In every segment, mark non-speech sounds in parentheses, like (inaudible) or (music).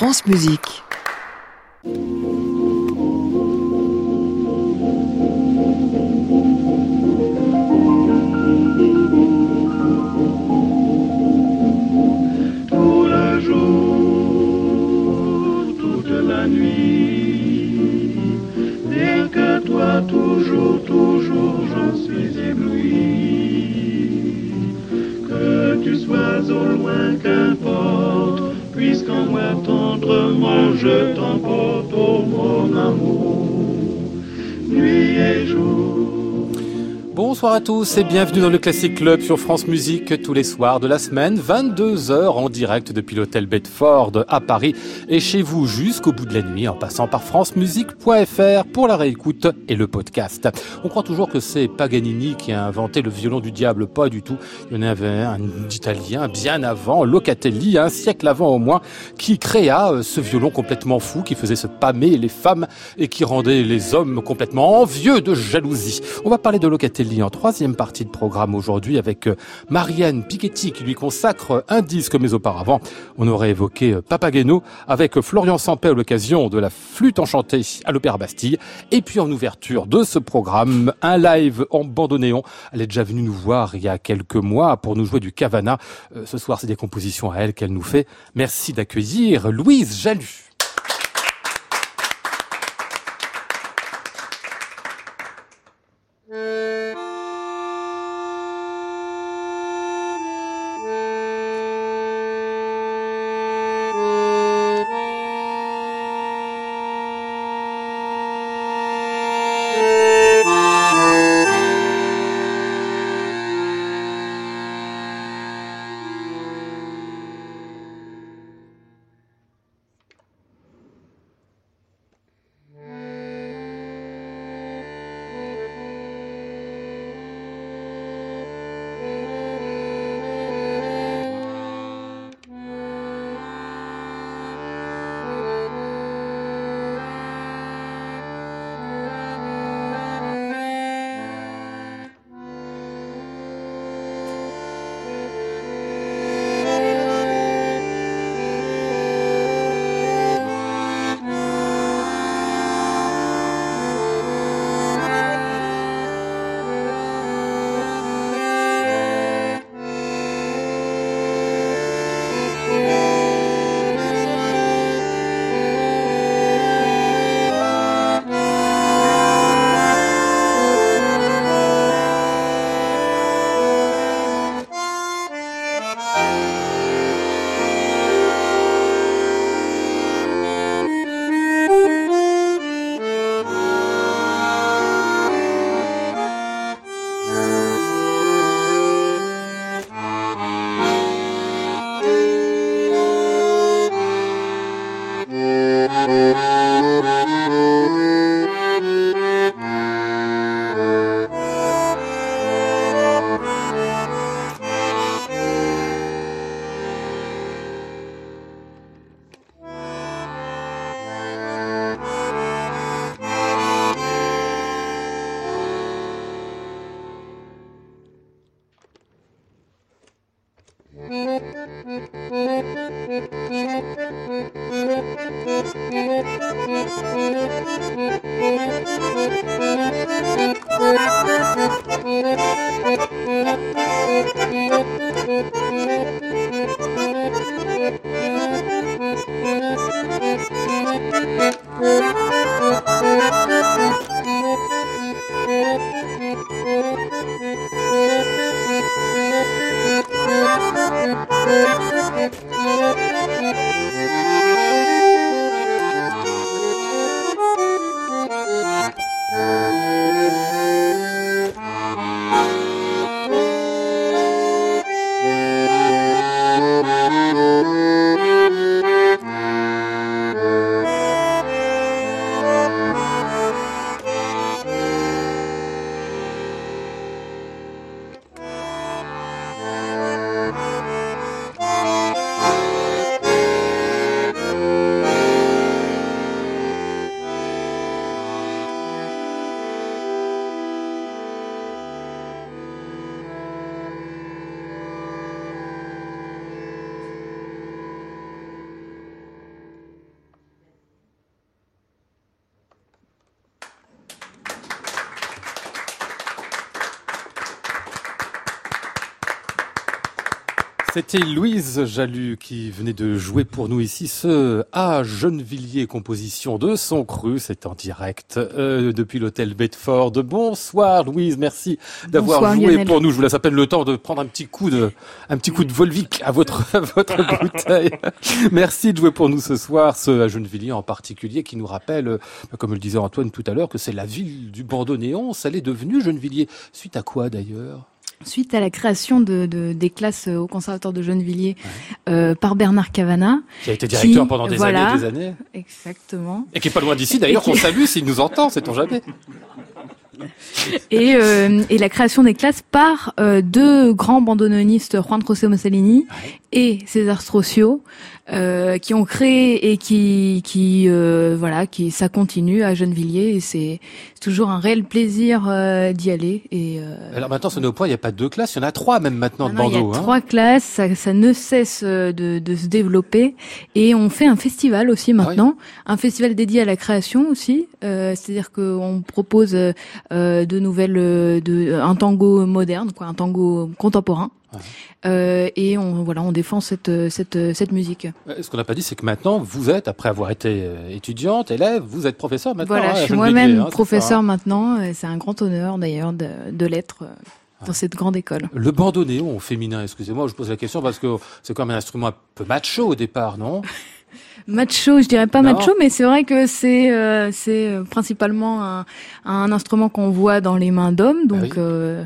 France Musique. Je t'emporte, oh mon amour, nuit et jour. Bonsoir à tous et bienvenue dans le Classic Club sur France Musique tous les soirs de la semaine, 22h en direct depuis l'hôtel Bedford à Paris et chez vous jusqu'au bout de la nuit en passant par francemusique.fr pour la réécoute et le podcast. On croit toujours que c'est Paganini qui a inventé le violon du diable, pas du tout. Il y en avait un italien bien avant, Locatelli, un siècle avant au moins, qui créa euh, ce violon complètement fou qui faisait se pâmer les femmes et qui rendait les hommes complètement envieux de jalousie. On va parler de Locatelli en troisième partie de programme aujourd'hui avec euh, Marianne Piketty qui lui consacre un disque mais auparavant on aurait évoqué euh, Papageno avec euh, Florian Sampé à l'occasion de la flûte enchantée à l'Opéra Bastille. Et puis en ouverture de ce programme un live en bandonéon elle est déjà venue nous voir il y a quelques mois pour nous jouer du Cavana. Ce soir c'est des compositions à elle qu'elle nous fait. Merci d'accueillir Louise Jalut C'était Louise Jalut qui venait de jouer pour nous ici ce à Gennevilliers composition de son cru. C'est en direct euh, depuis l'hôtel Bedford. Bonsoir Louise, merci d'avoir joué pour nous. Je vous laisse à peine le temps de prendre un petit coup de un petit coup de Volvic à votre (laughs) votre (laughs) bouteille. merci de jouer pour nous ce soir ce à Gennevilliers en particulier qui nous rappelle, euh, comme le disait Antoine tout à l'heure, que c'est la ville du bandoneon. Ça l'est devenu Gennevilliers. Suite à quoi d'ailleurs? Suite à la création de, des classes au conservatoire de Gennevilliers euh, par Bernard Cavana. Qui a été directeur pendant des années des années. Exactement. Et qui est pas loin d'ici d'ailleurs, qu'on salue s'il nous entend, sait-on jamais. (laughs) Et, euh, et, la création des classes par euh, deux grands bandoneonistes, Juan José Mussolini et César Strocio, euh, qui ont créé et qui, qui euh, voilà, qui ça continue à Gennevilliers et c'est toujours un réel plaisir euh, d'y aller. Et euh, alors maintenant, ce au point, il n'y a pas deux classes, il y en a trois même maintenant de Bordeaux. Il y a hein. trois classes, ça, ça, ne cesse de, de, se développer et on fait un festival aussi ah maintenant, un festival dédié à la création aussi. C'est-à-dire qu'on propose de nouvelles, de un tango moderne, quoi, un tango contemporain. Euh, et on voilà, on défend cette cette cette musique. Euh, ce qu'on n'a pas dit, c'est que maintenant vous êtes, après avoir été euh, étudiante, élève, vous êtes professeur maintenant. Voilà, hein, je suis moi-même hein, professeur maintenant. C'est un grand honneur d'ailleurs de, de l'être dans cette grande école. Le bandoneon féminin, excusez-moi, je pose la question parce que c'est quand même un instrument un peu macho au départ, non? (laughs) Macho, je dirais pas macho, mais c'est vrai que c'est euh, c'est principalement un, un instrument qu'on voit dans les mains d'hommes, ah donc. euh,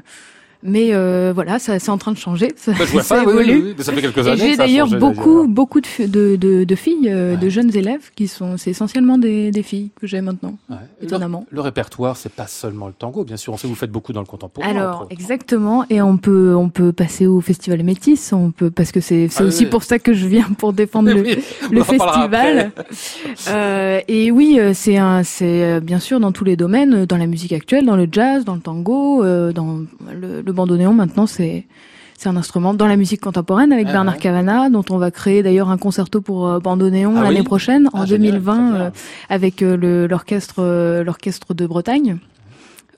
mais euh, voilà, ça c'est en train de changer. Ça, bah, je (laughs) ça évolue. ça fait quelques années. J'ai d'ailleurs beaucoup, beaucoup de, de, de, de filles, euh, de jeunes élèves qui sont, c'est essentiellement des, des filles que j'ai maintenant. Ouais. Étonnamment. Le, répertoire, c'est pas seulement le tango, bien sûr. On sait que vous faites beaucoup dans le contemporain. Alors exactement, et on peut, on peut passer au festival Métis, on peut parce que c'est, c'est ah aussi pour ça que je viens pour défendre le, (laughs) le festival. Euh, et oui, euh, c'est un, c'est euh, bien sûr dans tous les domaines, dans la musique actuelle, dans le jazz, dans le tango, dans le, le bandoneon maintenant c'est c'est un instrument dans la musique contemporaine avec ah Bernard Cavana, dont on va créer d'ailleurs un concerto pour euh, bandoneon ah l'année prochaine, en 2020, ah, euh, avec euh, l'orchestre l'orchestre de Bretagne.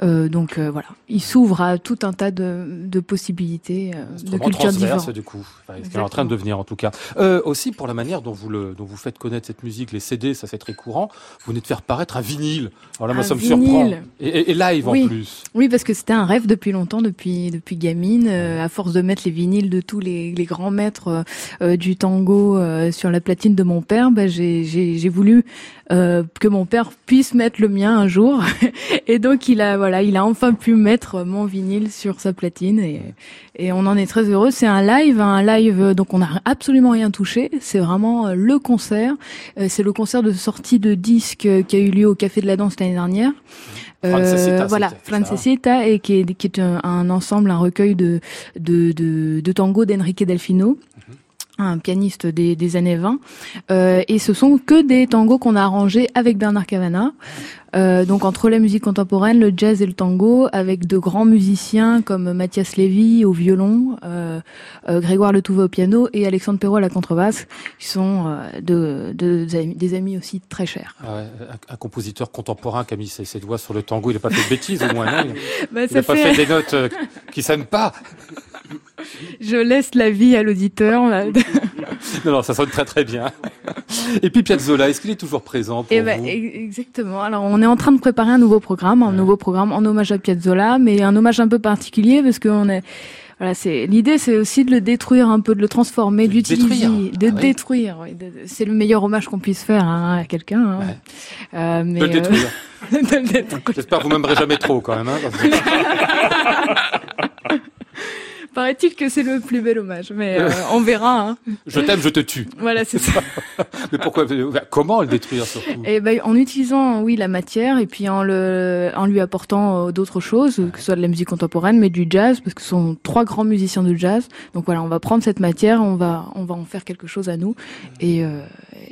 Euh, donc euh, voilà, il s'ouvre à tout un tas de, de possibilités euh, de cultures différentes. du coup, enfin, ce est en train de devenir en tout cas. Euh, aussi pour la manière dont vous le, dont vous faites connaître cette musique, les CD, ça c'est très courant. Vous venez de faire paraître un vinyle. Alors là, moi, ça me surprend. Et, et, live oui. en plus. Oui, parce que c'était un rêve depuis longtemps, depuis depuis gamine. À force de mettre les vinyles de tous les, les grands maîtres du tango sur la platine de mon père, bah, j'ai voulu que mon père puisse mettre le mien un jour. (laughs) et donc il a voilà, il a enfin pu mettre mon vinyle sur sa platine et, et on en est très heureux. C'est un live, un live donc on n'a absolument rien touché. C'est vraiment euh, le concert. Euh, c'est le concert de sortie de disque qui a eu lieu au Café de la Danse l'année dernière. Euh, voilà, Francesita et qui est, qui est un, ensemble, un recueil de de, de, de tango d'Enrique Delfino. Un pianiste des, des années 20, euh, et ce sont que des tangos qu'on a arrangés avec Bernard Cavana. Euh, donc entre la musique contemporaine, le jazz et le tango, avec de grands musiciens comme Mathias Lévy au violon, euh, euh Grégoire Letouve au piano et Alexandre Perrault à la contrebasse, qui sont euh, de, de, des, amis, aussi très chers. Ah ouais, un, compositeur contemporain qui a mis ses, doigts sur le tango, il n'a pas fait de bêtises au moins, non Il n'a (laughs) bah, pas fait des notes qui s'aiment pas (laughs) je laisse la vie à l'auditeur. (laughs) non, non, ça sonne très très bien. (laughs) Et puis Piazzolla, est-ce qu'il est toujours présent pour eh ben, vous? Exactement. Alors, on est en train de préparer un nouveau programme, un nouveau programme en hommage à Piazzolla, mais un hommage un peu particulier parce qu'on est voilà, c'est l'idée, c'est aussi de le détruire un peu, de le transformer, de l'utiliser, de ah détruire. c'est le meilleur hommage qu'on puisse faire hein, à quelqu'un. Hein. Euh, mais de le détruire. Euh, de le détruire. J'espère que vous m'aimerez jamais trop quand même. Hein, Paraît-il que c'est le plus bel hommage, mais euh, on verra. Hein. Je t'aime, je te tue. Voilà, c'est ça. (laughs) mais pourquoi Comment le détruire surtout? Eh ben, en utilisant, oui, la matière et puis en le, en lui apportant euh, d'autres choses, que ce soit de la musique contemporaine, mais du jazz, parce que ce sont trois grands musiciens de jazz. Donc voilà, on va prendre cette matière, on va, on va en faire quelque chose à nous, et, euh,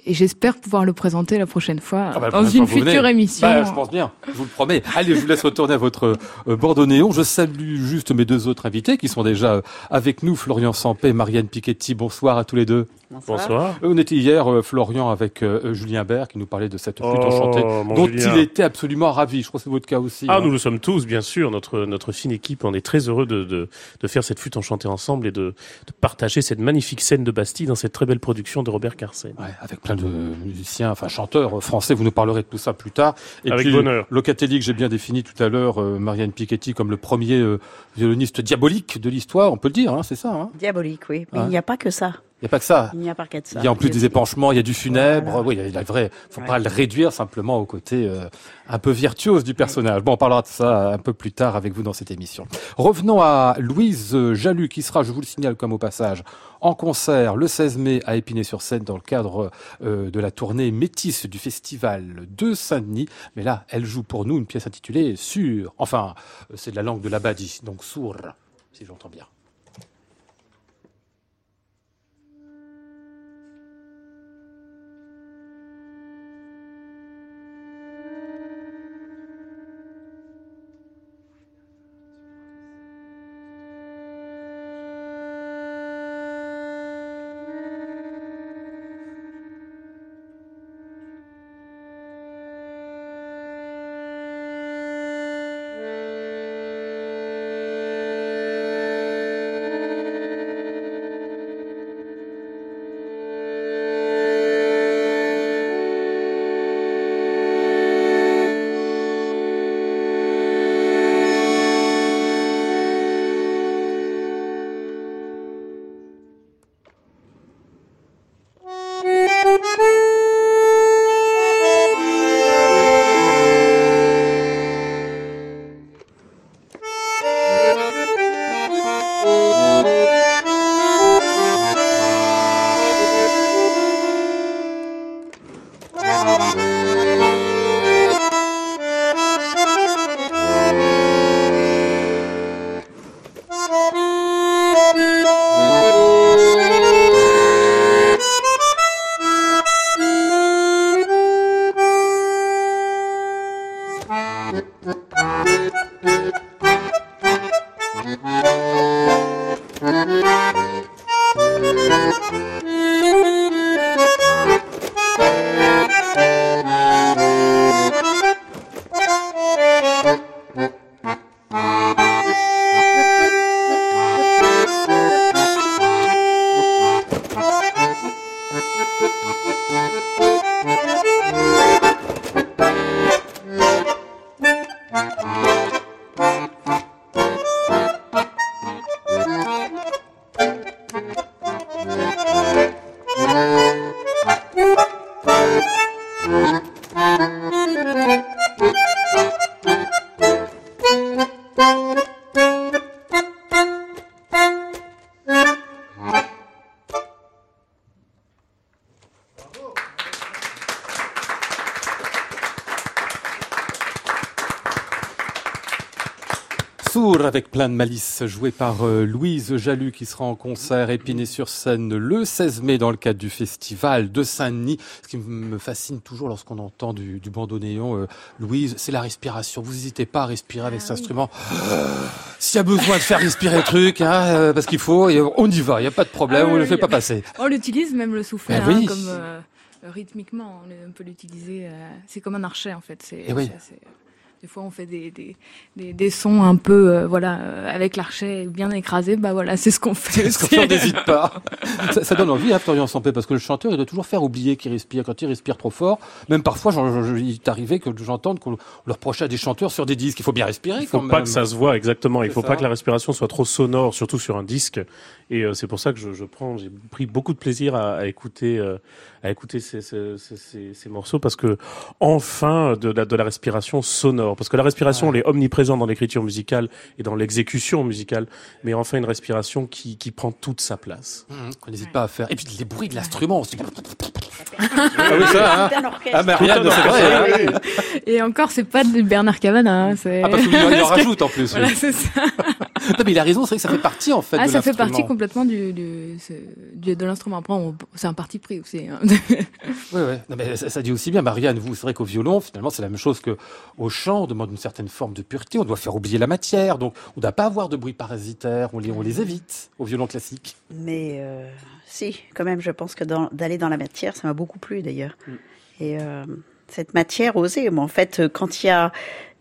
et j'espère pouvoir le présenter la prochaine fois ah bah, dans une future émission. Bah, je pense bien, je vous le promets. Allez, je vous laisse retourner à votre euh, Bordeaux-Néon. Je salue juste mes deux autres invités qui sont déjà euh, avec nous, Florian Sampé Marianne Piketty. Bonsoir à tous les deux. Bonsoir. On était hier, euh, Florian, avec euh, Julien Bert, qui nous parlait de cette flûte oh, enchantée, dont il était absolument ravi. Je crois que c'est votre cas aussi. Ah, hein. nous le sommes tous, bien sûr. Notre, notre fine équipe, on est très heureux de, de, de faire cette flûte enchantée ensemble et de, de, partager cette magnifique scène de Bastille dans cette très belle production de Robert Carsen. Ouais, avec plein de musiciens, enfin chanteurs français. Vous nous parlerez de tout ça plus tard. Et avec puis, bonheur. Locatelli, que j'ai bien défini tout à l'heure, euh, Marianne Piketty, comme le premier violoniste diabolique de l'histoire, on peut le dire, hein, c'est ça. Hein diabolique, oui. Mais il n'y a pas que ça. Il n'y a pas que ça. Il n'y a pas que ça. Il y a en plus des épanchements, il y a du funèbre. Oui, il y a vrai. Faut pas le réduire simplement au côté euh, un peu virtuose du personnage. Bon, on parlera de ça un peu plus tard avec vous dans cette émission. Revenons à Louise Jalut, qui sera, je vous le signale comme au passage, en concert le 16 mai à Épinay-sur-Seine dans le cadre euh, de la tournée Métis du festival de Saint-Denis. Mais là, elle joue pour nous une pièce intitulée Sur. Enfin, euh, c'est de la langue de l'Abadi, donc sourd, si j'entends bien. Avec plein de malice, joué par euh, Louise Jalut qui sera en concert Épinay-sur-Seine le 16 mai dans le cadre du festival de Saint-Denis. Ce qui me fascine toujours lorsqu'on entend du, du bandoneon, euh, Louise, c'est la respiration. Vous n'hésitez pas à respirer avec ah cet instrument. S'il y a besoin de faire respirer le truc, hein, euh, parce qu'il faut, on y va, il n'y a pas de problème, ah on ne le fait pas passer. On l'utilise même le souffle, ben hein, comme rythmiquement, on peut l'utiliser. c'est comme un archet en fait. C'est, eh des fois, on fait des, des, des, des sons un peu, euh, voilà, euh, avec l'archet bien écrasé. Bah voilà, c'est ce qu'on fait. C'est ce qu'on n'hésite pas. (laughs) ça, ça, donne envie, hein, Florian Sampé, parce que le chanteur, il doit toujours faire oublier qu'il respire. Quand il respire trop fort, même parfois, il est arrivé que j'entende qu'on le reprochait à des chanteurs sur des disques. Il faut bien respirer. Il faut pas que ça se voit exactement. Il faut pas que la respiration soit trop sonore, surtout sur un disque. Et euh, c'est pour ça que je, je prends, j'ai pris beaucoup de plaisir à, à écouter, euh, à écouter ces, ces, ces, ces, morceaux parce que enfin de la, de la respiration sonore. Parce que la respiration, elle est omniprésente dans l'écriture musicale et dans l'exécution musicale, mais enfin une respiration qui, qui prend toute sa place. Mmh, qu'on n'hésite pas à faire. Et puis les bruits de l'instrument. (laughs) ah oui, ça, hein. Ah, mais rien c'est vrai. Et encore, c'est pas de Bernard Cavana. Hein, ah, parce qu'il en (laughs) rajoute en plus. Voilà, c'est ça. non, mais il a raison, c'est vrai que ça fait partie en fait. Ah, de ça fait partie complètement du, du, du- de l'instrument. Après, on- c'est un parti pris aussi. hein. Oui, oui. Non, mais ça, ça dit aussi bien, Marianne, vous, c'est vrai qu'au violon, finalement, c'est la même chose que au On demande une certaine forme de pureté. On doit faire oublier la matière. Donc, on ne doit pas avoir de bruit parasitaire. On les, on les évite au violon classique. Mais euh, si, quand même, je pense que d'aller dans la matière, ça m'a beaucoup plu d'ailleurs. Et euh, cette matière osée, mais en fait, euh, quand il y a.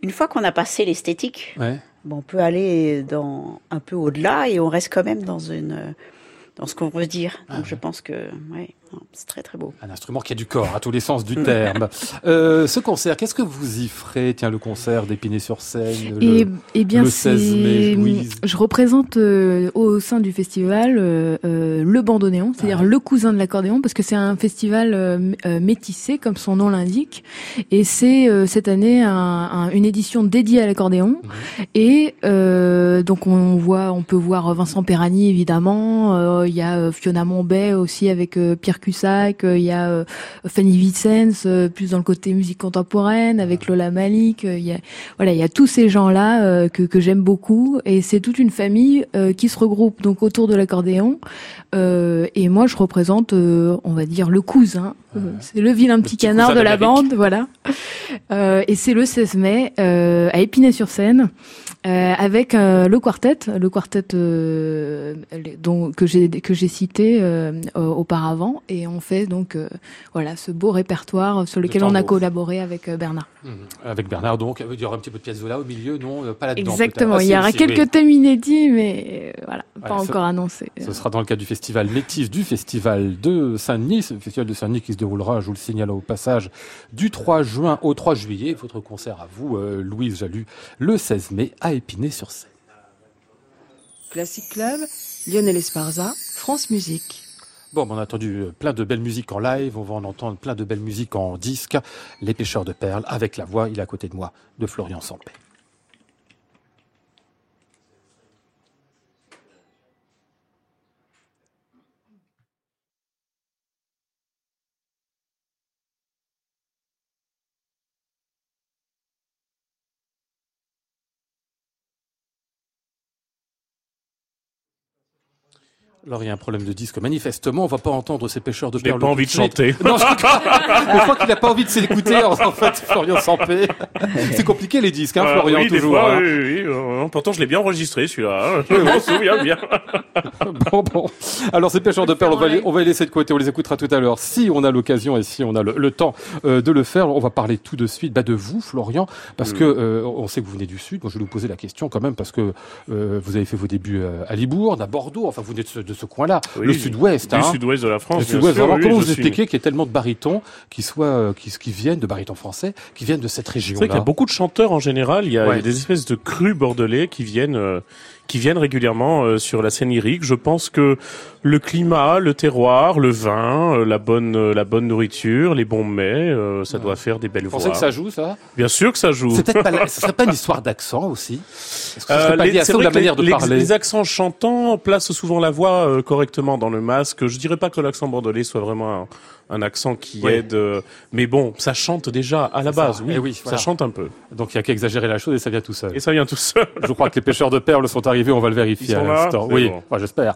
Une fois qu'on a passé l'esthétique, Ouais. bon, on peut aller dans, un peu au-delà et on reste quand même dans, une, dans ce qu'on veut dire. Donc je pense que ouais, c'est très très beau. Un instrument qui a du corps, à tous les sens du terme. (laughs) Euh, ce concert, qu'est-ce que vous y ferez? Tiens, le concert d'Épinay-sur-Seine. le- Et, eh bien, le 16 mai, Louise. je représente euh, au sein du festival euh, euh, le bandoneon, c'est-à-dire Ah. le cousin de l'accordéon, parce que c'est un festival euh, euh, métissé, comme son nom l'indique, et c'est euh, cette année un- un- une édition dédiée à l'accordéon. Mhm. Et euh, donc on voit, on peut voir Vincent Perani évidemment, euh, il y a Fiona Mombay aussi avec euh, Pierre Cussac, euh, il y a euh, Fanny Vicens euh, plus dans le côté musique contemporaine avec Lola Malik, il y a voilà, il y a tous ces gens-là que, que j'aime beaucoup et c'est toute une famille qui se regroupe donc autour de l'accordéon. Et moi, je représente, on va dire, le cousin. Euh, c'est le vilain petit, petit canard de la bande, voilà. (laughs) Euh, et c'est le 16 mai euh, à Épinay-sur-Seine. Euh, avec le quartet, le quartet dont que j'ai que j'ai cité auparavant, et on fait donc voilà ce beau répertoire sur lequel on a collaboré avec Bernard. Mhm. Avec Bernard, donc, il y aura un petit peu de piazzolla au milieu, non Pas là-dedans. Exactement. Il y Ah, aura si, quelques oui. thèmes inédits, mais voilà, pas ça- encore annoncés. Ce sera dans le cadre du festival Métis du festival de Saint-Denis. Le festival de Saint-Denis qui se déroulera, je vous le signale au passage, du 3 juin au 3 juillet. Votre concert à vous, euh, Louise Jalut, le 16 mai à Épinay-sur-Seine. Classic Club, Lionel Esparza, France Musique. Bon, on a entendu euh, plein de belles musiques en live, on va en entendre plein de belles musiques en disque. Les pêcheurs de perles, avec la voix, il est à côté de moi, de Florian Sampé. Alors il y a un problème de disque. Manifestement, on va pas entendre ces pêcheurs de perles. pas envie de chanter. Non, je crois, je crois qu'il n'a pas envie de s'écouter, en en (laughs) fait, Florian Sampé. C'est compliqué les disques, hein, Euh, Florian, oui, des toujours. fois, hein. oui, oui, oui, pourtant, je l'ai bien enregistré, celui-là. hein. (laughs) Je m'en souviens bien. (laughs) Bon, bon. Alors, ces pêcheurs de perles, on va, les, on va les laisser de côté, on les écoutera tout à l'heure. Si on a l'occasion et si on a le, le temps euh, de le faire, on va parler tout de suite bah, de vous, Florian, parce Mm. que euh, on sait que vous venez du Sud. Moi, je vais vous poser la question quand même, parce que euh, vous avez fait vos débuts à Libourne, à Bordeaux, enfin, vous venez de de ce coin-là, Oui, le Sud-Ouest. Du hein. sud-ouest de la France. Le bien Sud-Ouest, vraiment, oui, comment vous suis- expliquez qu'il y ait tellement de barytons qui soient, euh, qui, qui viennent de barytons français, qui viennent de cette C'est vrai qu'il y région-là a beaucoup de chanteurs en général. Il y a, Ouais. il y a des espèces de crus bordelais qui viennent, euh, qui viennent régulièrement euh, sur la scène lyrique. Je pense que le climat, le terroir, le vin, euh, la bonne, euh, la bonne nourriture, les bons mets, euh, ça doit faire des belles Vous voix. pensez que ça joue, ça? Bien sûr que ça joue. C'est peut-être pas, la- ce serait pas une histoire (laughs) d'accent aussi? Est-ce que ce Euh, serait pas les- lié à c'est ça ou vrai la que les- manière de les, parler les accents chantants placent souvent la voix euh, correctement dans le masque. Je dirais pas que l'accent bordelais soit vraiment un, un accent qui Oui. aide, euh, mais bon, ça chante déjà à la ça. base. Oui, Eh ça chante un peu. Donc il y a qu'à exagérer la chose et ça vient tout seul. Et ça vient tout seul. Je crois que les pêcheurs de perles sont arrivés, on va le vérifier Ils sont à l'instant. Oui, bon. j'espère.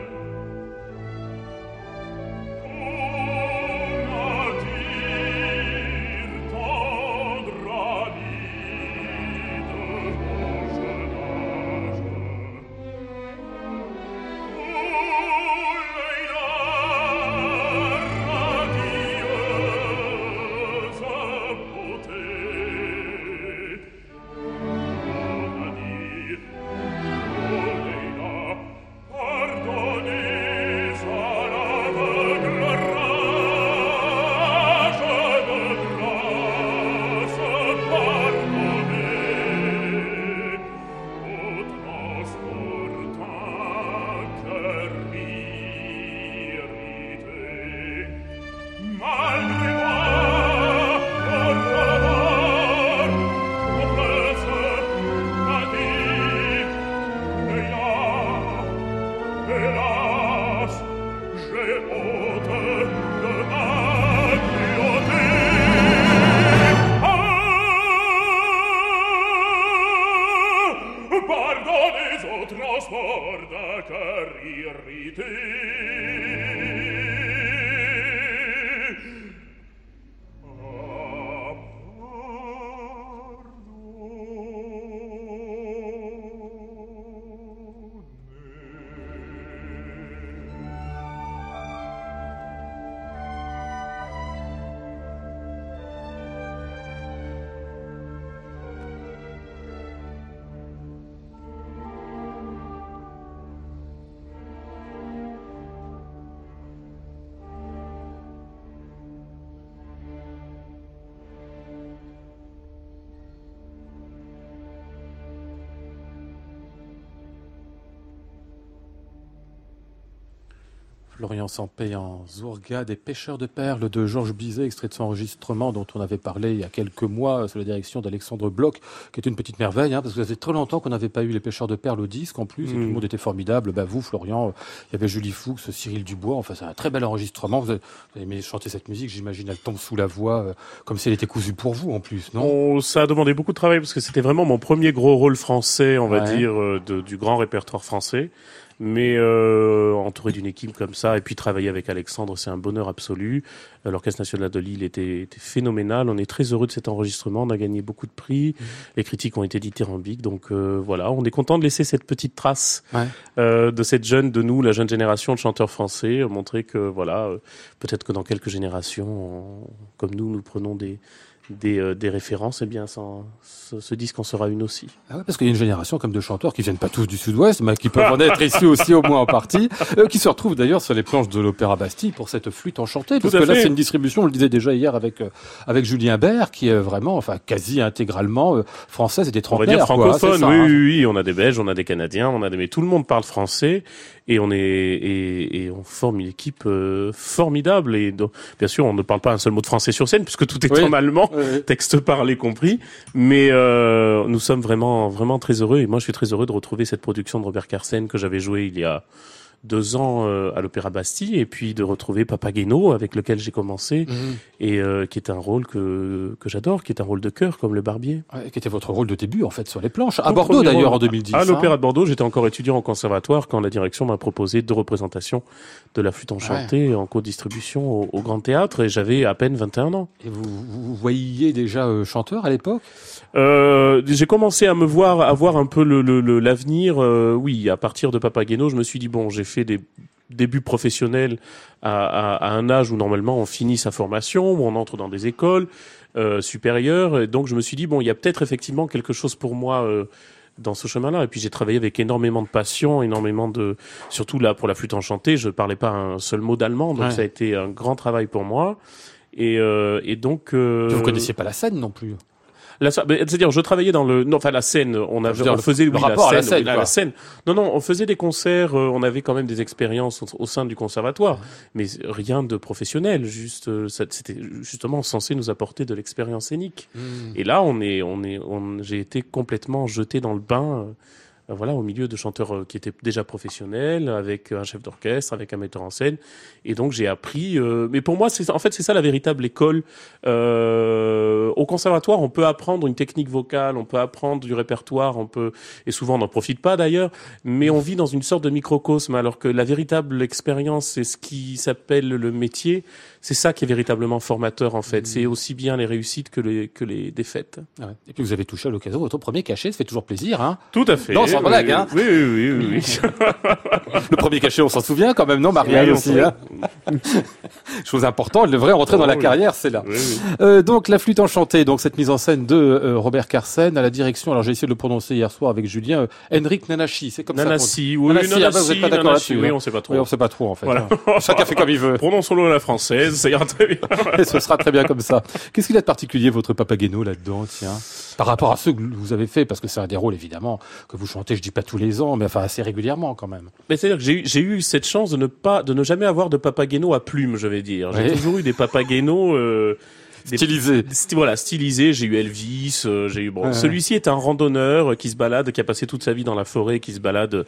Florian Sampé en Zourga, des pêcheurs de perles de Georges Bizet, extrait de son enregistrement dont on avait parlé il y a quelques mois sous la direction d'Alexandre Bloch, qui est une petite merveille, hein, parce que ça fait très longtemps qu'on n'avait pas eu les pêcheurs de perles au disque en plus, et tout le mm. monde était formidable. Ben, vous, Florian, il y avait Julie Fuchs, Cyril Dubois, enfin c'est un très bel enregistrement. Vous avez, aimé chanter cette musique, j'imagine, elle tombe sous la voix, euh, comme si elle était cousue pour vous en plus, non? Ça a demandé beaucoup de travail, parce que c'était vraiment mon premier gros rôle français, on va dire, euh, de, du grand répertoire français. Mais euh, entouré d'une équipe comme ça, et puis travailler avec Alexandre, c'est un bonheur absolu. Euh, L'Orchestre national de Lille était, était, phénoménal. On est très heureux de cet enregistrement. On a gagné beaucoup de prix. Mmh. Les critiques ont été dithyrambiques. Donc euh, voilà, on est content de laisser cette petite trace ouais. euh, de cette jeune, de nous, la jeune génération de chanteurs français, montrer que voilà, euh, peut-être que dans quelques générations, on, comme nous, nous prenons des des, euh, des références, eh bien, sans, ce, ce, disque en sera une aussi. Ah ouais, parce qu'il y a une génération comme de chanteurs qui viennent pas tous du Sud-Ouest, mais qui peuvent en être ici aussi au moins en partie, euh, qui se retrouvent d'ailleurs sur les planches de l'Opéra Bastille pour cette flûte enchantée. Parce que là, c'est une distribution, on le disait déjà hier avec euh, avec Julien Bert, qui est vraiment, enfin, quasi intégralement euh, française et des On va dire francophone. Ça, oui, hein. oui, oui, on a des Belges, on a des Canadiens, on a des, mais tout le monde parle français et on est et, et on forme une équipe euh, formidable. Et donc, bien sûr, on ne parle pas un seul mot de français sur scène puisque tout est oui. en allemand. Oui texte parlé compris. Mais euh, nous sommes vraiment, vraiment très heureux. Et moi, je suis très heureux de retrouver cette production de Robert Carsen que j'avais joué il y a deux ans euh, à l'Opéra Bastille et puis de retrouver Papageno avec lequel j'ai commencé mmh. et euh, qui est un rôle que, que j'adore, qui est un rôle de cœur comme le barbier. Ouais, qui était votre rôle de début en fait sur les planches, à Mon Bordeaux d'ailleurs en 2010. À l'Opéra hein. de Bordeaux, j'étais encore étudiant en conservatoire quand la direction m'a proposé deux représentations de la flûte enchantée ouais. en co-distribution au, au, Grand Théâtre et j'avais à peine 21 ans. Et vous, vous voyiez déjà euh, chanteur à l'époque? J'ai commencé à me voir, à voir un peu l'avenir. Le, le, oui, à partir de Papageno, je me suis dit bon, j'ai fait des débuts professionnels à, à, à, un âge où normalement on finit sa formation, où on entre dans des écoles euh, supérieures. Et donc je me suis dit bon, il y a peut-être effectivement quelque chose pour moi. Euh, dans ce chemin-là. Et puis j'ai travaillé avec énormément de passion, énormément de, surtout là pour la flûte enchantée, je parlais pas un seul mot d'allemand, donc ouais. ça a été un grand travail pour moi. Et, euh, et donc. Euh... Vous connaissiez pas la scène non plus. C'est-à-dire, je travaillais dans le, non, enfin la scène. On, avait, on faisait le rapport la scène, à la, scène, Non, non, on faisait des concerts. Euh, on avait quand même des expériences au, sein du conservatoire, mais rien de professionnel. Juste, euh, c'était justement censé nous apporter de l'expérience scénique. Hmm. Et là, on est, on est, on, j'ai été complètement jeté dans le bain. Euh, voilà, au milieu de chanteurs euh, qui étaient déjà professionnels, avec un chef d'orchestre, avec un metteur en scène. Et donc j'ai appris. Euh, mais pour moi, c'est en fait c'est ça la véritable école. au conservatoire, on peut apprendre une technique vocale, on peut apprendre du répertoire, on peut et souvent on n'en profite pas d'ailleurs. Mais on vit dans une sorte de microcosme, alors que la véritable expérience, c'est ce qui s'appelle le métier. C'est ça qui est véritablement formateur en fait. Mmh. C'est aussi bien les réussites que les que les défaites. Et puis vous avez touché à l'occasion votre premier cachet, ça fait toujours plaisir, hein Tout à fait. Hein. oui, Oui, oui, oui. (laughs) le premier cachet, on s'en souvient quand même, non, Marianne aussi. Hein Chose importante, le vrai rentrer dans la oh, carrière, c'est là. Euh, donc la flûte enchantée, donc cette mise en scène de euh, Robert Carsen à la direction. Alors j'ai essayé de le prononcer hier soir avec Julien. Euh, Henrik Nanashi, c'est comme Nanashi, ça. Oui, Nanashi, ah bah, vous n'êtes pas d'accord là-dessus. Oui, hein. on sait pas trop. Oui, on sait pas trop en fait. Voilà. Chacun fait comme il veut. Prononçons-le à la française, ça ira très bien. (laughs) Et ce sera très bien comme ça. Qu'est-ce qu'il a de particulier votre Papageno là-dedans, tiens, par rapport à ceux que vous avez fait, parce que c'est un des rôles évidemment que vous chantez, je dis pas tous les ans, mais enfin assez régulièrement quand même. Mais c'est-à-dire que j'ai eu, cette chance de ne pas, de ne jamais avoir de papageno à plumes, je vais dire. J'ai toujours eu des papageno euh, stylisé. voilà, stylisé. J'ai eu Elvis. Euh, j'ai eu bon. Celui-ci est un randonneur qui se balade, qui a passé toute sa vie dans la forêt, qui se balade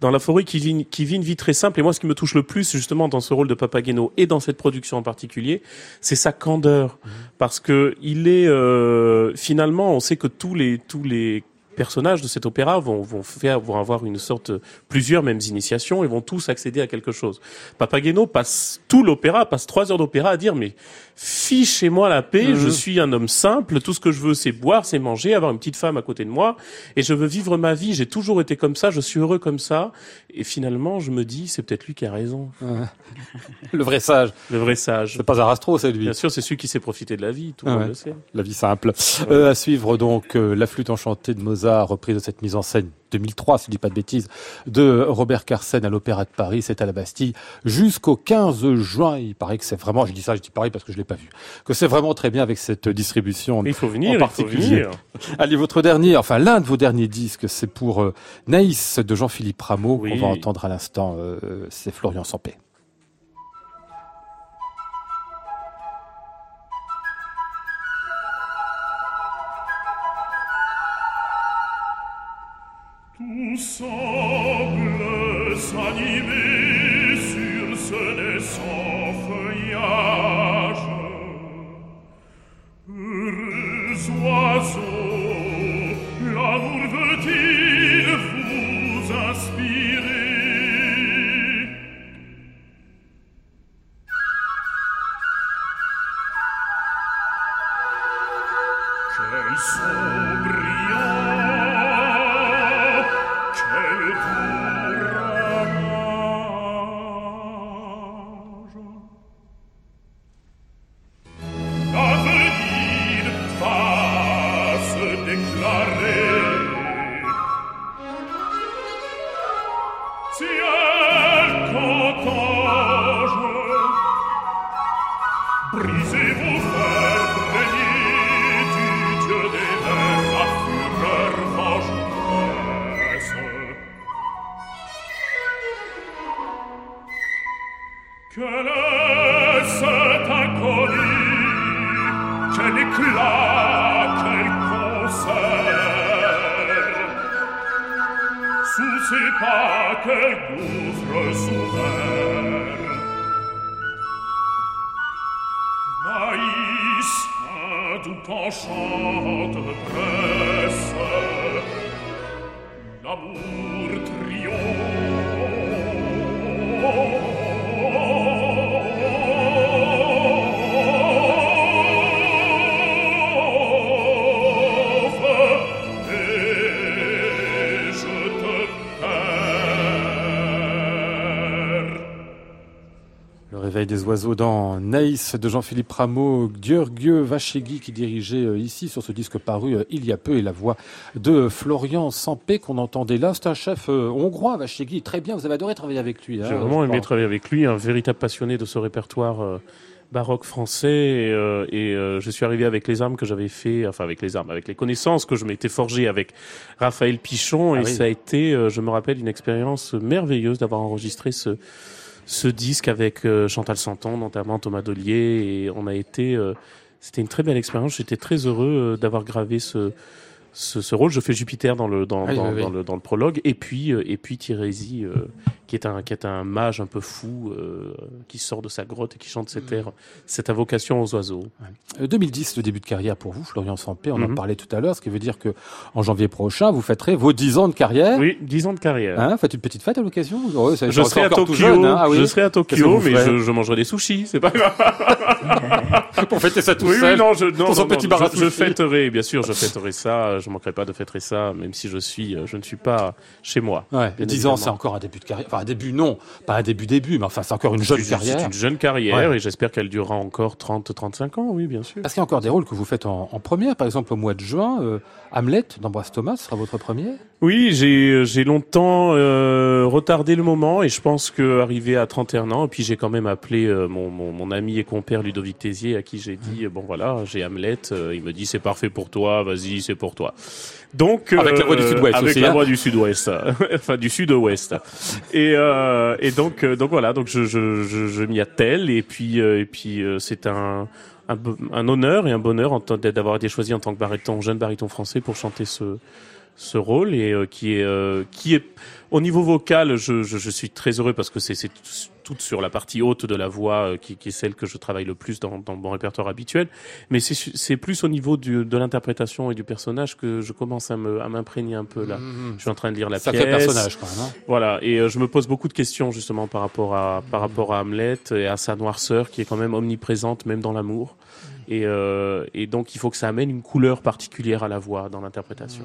dans la forêt, qui vit, qui vit une vie très simple. Et moi, ce qui me touche le plus, justement, dans ce rôle de Papageno et dans cette production en particulier, c'est sa candeur, mhm. parce que il est euh, finalement, on sait que tous les tous les personnages de cet opéra vont, faire, vont avoir une sorte, plusieurs mêmes initiations et vont tous accéder à quelque chose. Papageno passe tout l'opéra, passe trois heures d'opéra à dire mais fichez-moi la paix, je mhm. suis un homme simple, tout ce que je veux c'est boire, c'est manger, avoir une petite femme à côté de moi et je veux vivre ma vie, j'ai toujours été comme ça, je suis heureux comme ça et finalement je me dis c'est peut-être lui qui a raison. le vrai sage. Le vrai sage. C'est pas Arastro, c'est lui. Bien sûr, c'est celui qui s'est profité de la vie, tout le monde le sait. La vie simple. Euh, à suivre donc euh, la flûte enchantée de Mozart reprise de cette mise en scène 2003, si je dis pas de bêtises, de Robert Carsen à l'Opéra de Paris, c'est à la Bastille, jusqu'au 15 juin. Il paraît que c'est vraiment, je dis ça, je dis pareil parce que je l'ai pas vu, que c'est vraiment très bien avec cette distribution. il faut venir, en particulier. (laughs) Allez, votre dernier, enfin l'un de vos derniers disques, c'est pour euh, Naïs de Jean-Philippe Rameau, qu'on va entendre à l'instant, euh, c'est Florian Sampé. pas quel gouffre s'ouvert. Maïs, à tout presse, l'amour triomphe des oiseaux dans Naïs de Jean-Philippe Rameau, György Vachegui qui dirigeait euh, ici sur ce disque paru euh, il y a peu et la voix de Florian Sampé qu'on entendait là. C'est un chef euh, hongrois, Vachegui, très bien, vous avez adoré travailler avec lui. Hein, J'ai vraiment aimé travailler avec lui, un véritable passionné de ce répertoire baroque français et, euh, et euh, je suis arrivé avec les armes que j'avais fait, enfin avec les armes, avec les connaissances que je m'étais forgé avec Raphaël Pichon Ah et oui. ça a été, euh, je me rappelle, une expérience merveilleuse d'avoir enregistré ce ce disque avec euh, Chantal Santon, notamment Thomas Dollier et on a été, euh, c'était une très belle expérience. J'étais très heureux euh, d'avoir gravé ce ce, ce rôle. Je fais Jupiter dans le dans, Ah oui, dans, oui, oui. dans le dans le prologue et puis euh, et puis euh, qui est un qui est un mage un peu fou euh, qui sort de sa grotte et qui chante Mm. cet air, cette invocation aux oiseaux. Euh, 2010, le début de carrière pour vous, Florian Sampé, on en Mhm. parlait tout à l'heure, ce qui veut dire que en janvier prochain, vous fêterez vos 10 ans de carrière. Oui, 10 ans de carrière. Hein, faites une petite fête à l'occasion je serai à Tokyo, hein. Ah oui. je serai à Tokyo, mais je, je mangerai des sushis, c'est pas grave. (laughs) pour fêter ça tout oui, seul. oui, non, je, non, petit je, fêterai, bien sûr, je fêterai ça, je manquerai pas de fêter ça, même si je suis, euh, je ne suis pas chez moi. Ouais, Bien 10 ans, c'est encore un début de carrière. Enfin, un début, non, pas un début début, mais enfin, c'est encore une jeune carrière. C'est une jeune carrière Ouais. et j'espère qu'elle durera encore 30, 35 ans, oui, bien sûr. Parce qu'il y a encore des rôles que vous faites en, en première, par exemple au mois de juin, euh, Hamlet d'Ambroise Thomas sera votre premier. Oui, j'ai j'ai longtemps euh, retardé le moment et je pense que arrivé à 31 ans, et puis j'ai quand même appelé euh, mon, mon, mon ami et compère Ludovic Tézier à qui j'ai dit euh, bon voilà j'ai Hamlet, euh, il me dit c'est parfait pour toi, vas-y c'est pour toi. Donc Avec euh, la voix du Sud-Ouest avec aussi, la hein. voix du Sud-Ouest, (laughs) enfin du Sud-Ouest. Et euh, et donc euh, donc voilà donc je je je, je m'y attelle et puis euh, et puis euh, c'est un un, honneur et un bonheur d'avoir été choisi en tant que baryton, jeune baryton français pour chanter ce, ce rôle et euh, qui est euh, qui est au niveau vocal je, je, je suis très heureux parce que c'est c'est tout sur la partie haute de la voix euh, qui, qui est celle que je travaille le plus dans, dans mon répertoire habituel mais c'est c'est plus au niveau du, de l'interprétation et du personnage que je commence à me à m'imprégner un peu là je suis en train de lire la Sacré pièce personnage quand même. hein. voilà, et euh, je me pose beaucoup de questions justement par rapport à par rapport à Hamlet et à sa noirceur qui est quand même omniprésente même dans l'amour. Et, euh, et donc il faut que ça amène une couleur particulière à la voix dans l'interprétation.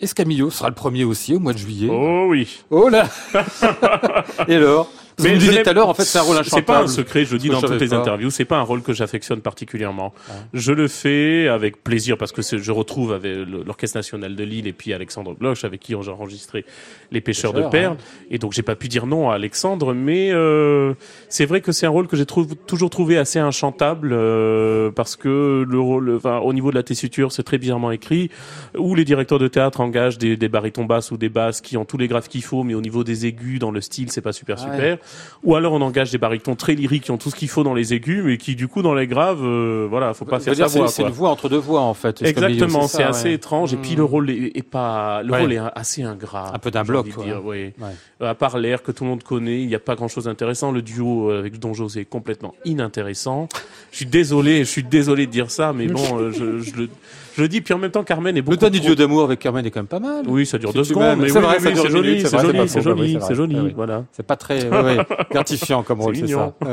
Escamillo sera le premier aussi au mois de juillet. Oh oui. Oh là (laughs) Et alors? Vous Mais me je disiez tout à l'heure, en fait, c'est un rôle C'est pas un secret, je le dis dans toutes les pas. interviews, c'est pas un rôle que j'affectionne particulièrement. Je le fais avec plaisir parce que je retrouve avec l'Orchestre National de Lille et puis Alexandre Bloch avec qui j'ai enregistré Les Pêcheurs de Perles. Et donc j'ai pas pu dire non à Alexandre, mais euh, c'est vrai que c'est un rôle que j'ai toujours trouvé assez inchantable euh, parce que le rôle, enfin, au niveau de la tessiture, c'est très bizarrement écrit. Où les directeurs de théâtre engagent des, des barytons basses ou des basses qui ont tous les graves qu'il faut, mais au niveau des aigus, dans le style, c'est pas super Ah ouais. super. Ou alors on engage des barytons très lyriques qui ont tout ce qu'il faut dans les aigus, mais qui du coup dans les graves, euh, voilà, faut pas faire dire sa voix. c'est une voix entre deux voix en fait. Exactement, c'est assez ouais. étrange. Et puis Hmm. le rôle est, est pas, le Ouais. rôle est assez ingrat. Un peu d'un bloc, quoi. dire, oui. Ouais. Euh, À part l'air que tout le monde connaît, il n'y a pas grand chose d'intéressant. Le duo euh, avec Don José est complètement inintéressant. Je suis désolé, je suis désolé de dire ça, mais bon, euh, je, je le, je le dis. Puis en même temps, Carmen est beaucoup. Le dernier trop- duo d'amour avec Carmen est quand même pas mal. Oui, ça dure Si deux secondes, mais C'est oui, vrai, oui, c'est joli, c'est joli, c'est joli, c'est joli, voilà. C'est pas très (laughs) gratifiant comme rôle, c'est ça. (laughs)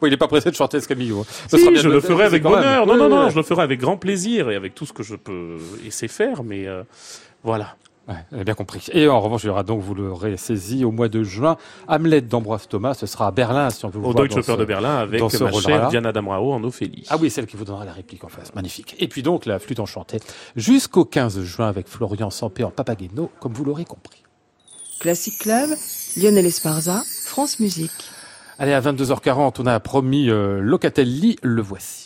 Bon, il est pas pressé de chanter Escamillo. Ce Si, je de le ferai avec bonheur. Non, non, non, je le ferai avec grand plaisir et avec tout ce que je peux et sais faire, mais euh, voilà. Ouais, elle a bien compris. Et en revanche, il y aura donc, vous l'aurez saisi, au mois de juin, Hamlet d'Ambroise Thomas. Ce sera à Berlin, si on veut vous Au Deutsche Oper de Berlin avec dans ce ma chère Diana Damrao en Ophélie. Ah oui, celle qui vous donnera la réplique en face. Magnifique. Et puis donc, la flûte enchantée jusqu'au 15 juin avec Florian Sampé en Papageno, comme vous l'aurez compris. Classic Club, Lionel Esparza, France Musique. Allez, à 22h40, on a promis euh, Locatelli, le voici.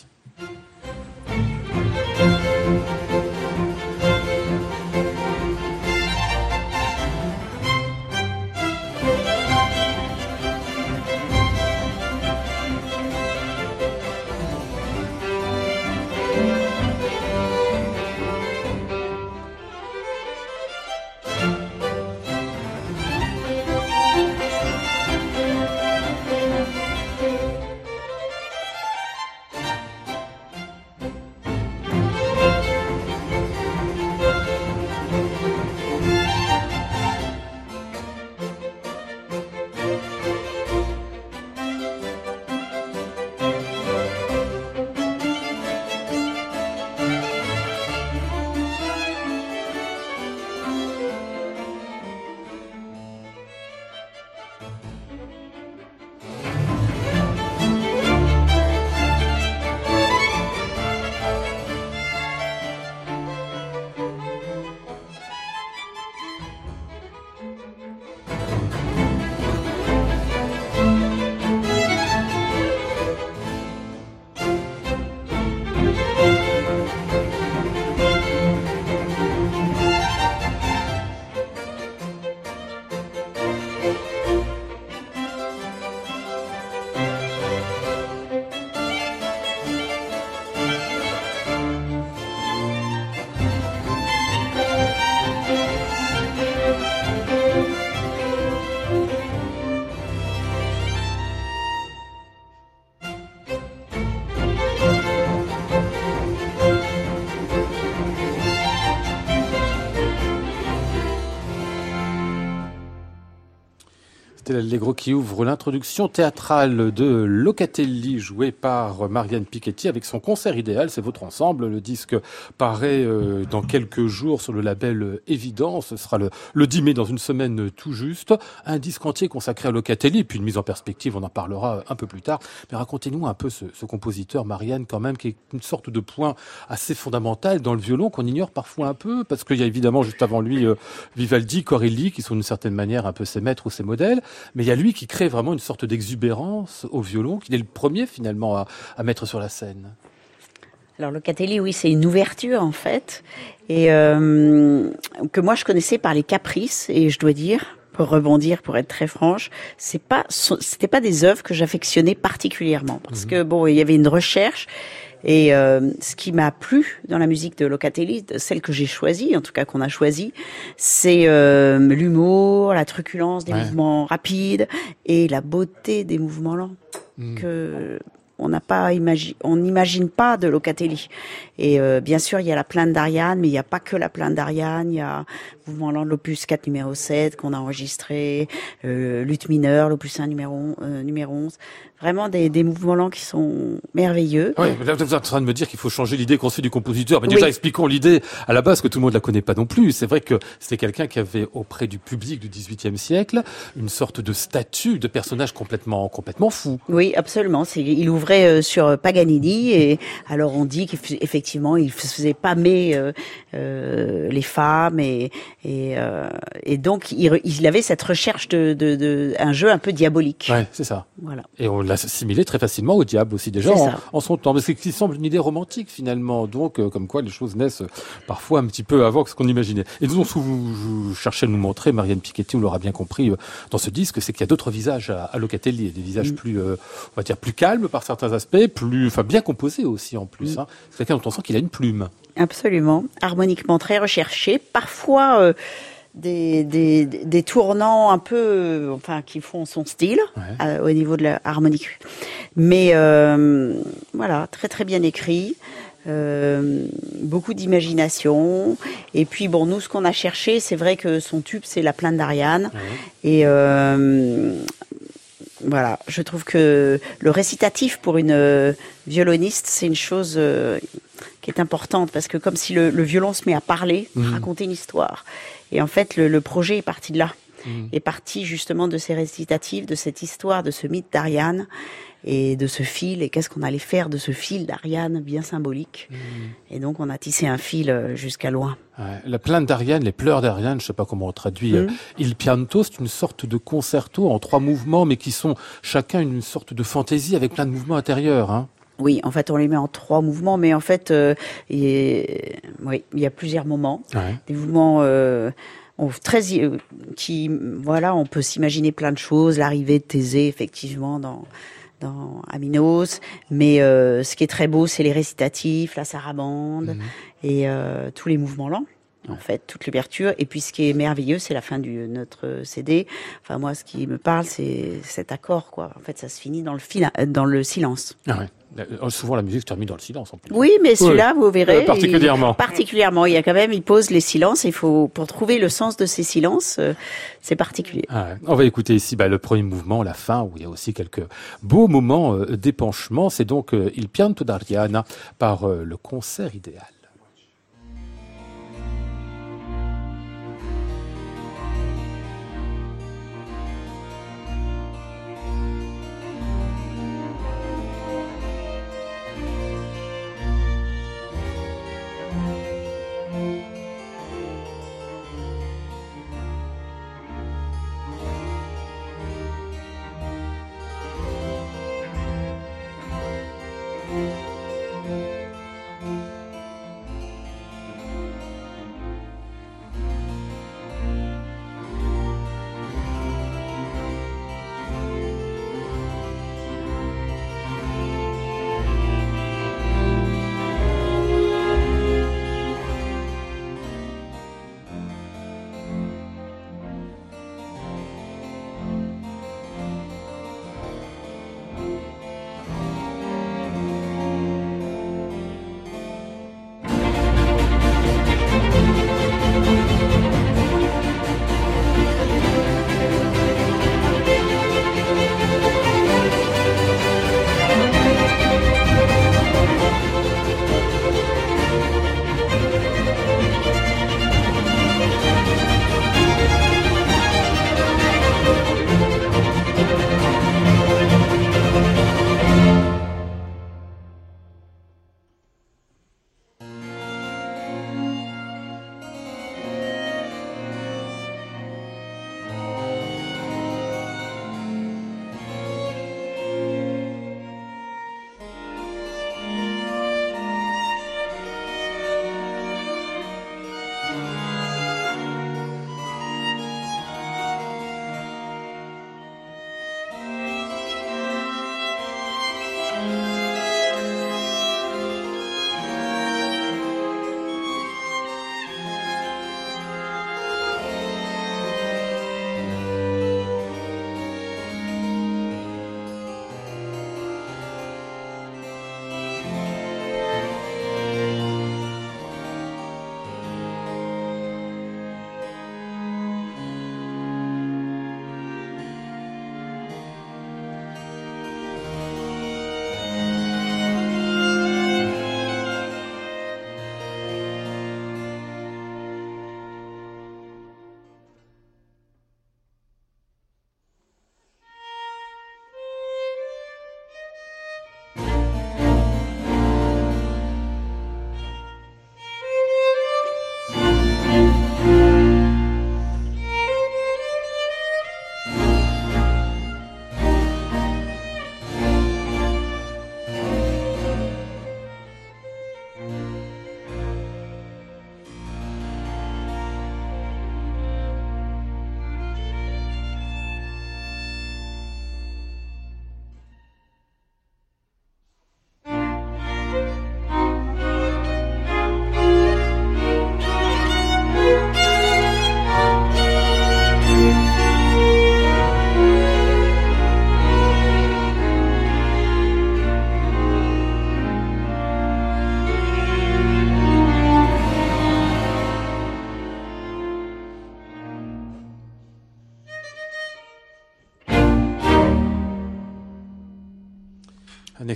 C'était l'Allegro qui ouvre l'introduction théâtrale de Locatelli, joué par Marianne Piketty avec son concert idéal. C'est votre ensemble. Le disque paraît euh, dans quelques jours sur le label Évidence. Ce sera le, le 10 mai dans une semaine tout juste. Un disque entier consacré à Locatelli, puis une mise en perspective. On en parlera un peu plus tard. Mais racontez-nous un peu ce, ce compositeur, Marianne, quand même, qui est une sorte de point assez fondamental dans le violon qu'on ignore parfois un peu, parce qu'il y a évidemment juste avant lui euh, Vivaldi, Corelli, qui sont d'une certaine manière un peu ses maîtres ou ses modèles, mais il y a lui qui crée vraiment une sorte d'exubérance au violon, qu'il est le premier finalement à, à mettre sur la scène. Alors Locatelli, oui, c'est une ouverture en fait, et euh, que moi je connaissais par les caprices, et je dois dire, pour rebondir, pour être très franche, c'est pas, c'était pas des œuvres que j'affectionnais particulièrement, parce mmh. que bon, il y avait une recherche. Et euh, ce qui m'a plu dans la musique de Locatelli, celle que j'ai choisie, en tout cas qu'on a choisie, c'est euh, l'humour, la truculence des ouais. mouvements rapides et la beauté des mouvements lents. Mmh. Que on n'a pas imagi on n'imagine pas de Locatelli. Et euh, bien sûr, il y a la plainte d'Ariane, mais il n'y a pas que la plainte d'Ariane. Il y a mouvement lent de l'opus 4 numéro 7 qu'on a enregistré, euh, lutte mineure, l'opus 1 numéro, euh, numéro 11. Vraiment des, des mouvements lents qui sont merveilleux. Oui, là, vous êtes en train de me dire qu'il faut changer l'idée qu'on se fait du compositeur. Mais déjà, expliquons l'idée à la base que tout le monde la connaît pas non plus. C'est vrai que c'était quelqu'un qui avait auprès du public du XVIIIe siècle une sorte de statut de personnage complètement, complètement fou. Oui, absolument. Il ouvrait euh, sur Paganini et alors on dit qu'effectivement il faisait pâmer euh, euh, les femmes et, et, euh, et donc il, il, avait cette recherche de, de, de, un jeu un peu diabolique. Ouais, c'est ça. Voilà. Et on l'assimilait très facilement au diable aussi déjà en, en, son temps. Mais c'est qui semble une idée romantique finalement. Donc euh, comme quoi les choses naissent parfois un petit peu avant que ce qu'on imaginait. Et ce que vous, vous cherchez à nous montrer, Marianne Piketty, on l'aura bien compris euh, dans ce disque, c'est qu'il y a d'autres visages à, à Locatelli, des visages mm. plus, euh, on va dire plus calmes par certains aspects, plus, enfin bien composés aussi en plus. Mm. Hein. C'est quelqu'un dont on sent qu'il a une plume. Absolument, harmoniquement très recherché, parfois euh, des, des, des, tournants un peu, enfin, qui font son style ouais. euh, au niveau de la harmonique. Mais euh, voilà, très très bien écrit. Euh, beaucoup d'imagination et puis bon nous ce qu'on a cherché c'est vrai que son tube c'est la plainte d'Ariane ouais. et voilà, je trouve que le récitatif pour une violoniste, c'est une chose qui est importante parce que comme si le, le violon se met à parler, mmh. raconter une histoire. Et en fait, le, le projet est parti de là. Mmh. Est parti justement de ces récitatifs, de cette histoire, de ce mythe d'Ariane et de ce fil. Et qu'est-ce qu'on allait faire de ce fil d'Ariane bien symbolique. Mmh. Et donc, on a tissé un fil euh, jusqu'à loin. Ouais, la plainte d'Ariane, les pleurs d'Ariane, je sais pas comment on traduit. Mmh. Il pianto, c'est une sorte de concerto en trois mouvements, mais qui sont chacun une sorte de fantaisie avec plein de mouvements intérieurs. Hein. Oui, en fait, on les met en trois mouvements, mais en fait, euh, oui, il y a plusieurs moments. Ouais. Des mouvements euh, très qui, voilà, on peut s'imaginer plein de choses. L'arrivée de Thésée, effectivement, dans dans Aminos, mais euh, ce qui est très beau, c'est les récitatifs, la sarabande mmh. et euh, tous les mouvements lents en fait, toute l'ouverture. Et puis, ce qui est merveilleux, c'est la fin de notre CD. Enfin, moi, ce qui me parle, c'est cet accord, quoi. En fait, ça se finit dans le, fil dans le silence. Ah ouais. Euh, souvent, la musique se termine dans le silence. En plus. Oui, mais celui-là, oui. vous verrez. Euh, particulièrement. Il, particulièrement. Il y a quand même, il pose les silences. Il faut, pour trouver le sens de ces silences, euh, c'est particulier. Ah ouais. On va écouter ici bah, le premier mouvement, la fin, où il y a aussi quelques beaux moments euh, d'épanchement. C'est donc euh, Il pianto d'Ariana par euh, le concert idéal.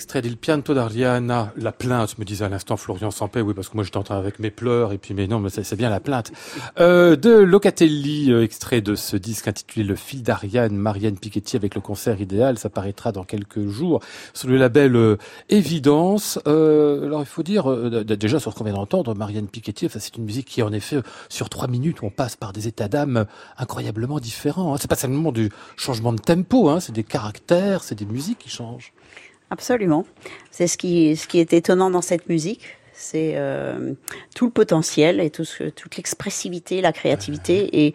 Extrait d'Il Pianto d'Ariana, la plainte, me disait à l'instant Florian Sampé, oui, parce que moi en train avec mes pleurs, et puis mais non, mais c'est bien la plainte. Euh, de Locatelli, euh, extrait de ce disque intitulé Le fil d'Ariane, Marianne Piketty avec le concert idéal, ça paraîtra dans quelques jours sur le label euh, Évidence. Euh, alors il faut dire, déjà sur ce qu'on vient d'entendre, Marianne Piketty, enfin, c'est une musique qui en effet, sur trois minutes, on passe par des états d'âme incroyablement différents. Hein. C'est pas seulement du changement de tempo, hein, c'est des caractères, c'est des musiques qui changent. Absolument. C'est ce qui, ce qui est étonnant dans cette musique. C'est euh, tout le potentiel et toute l'expressivité, la créativité. Et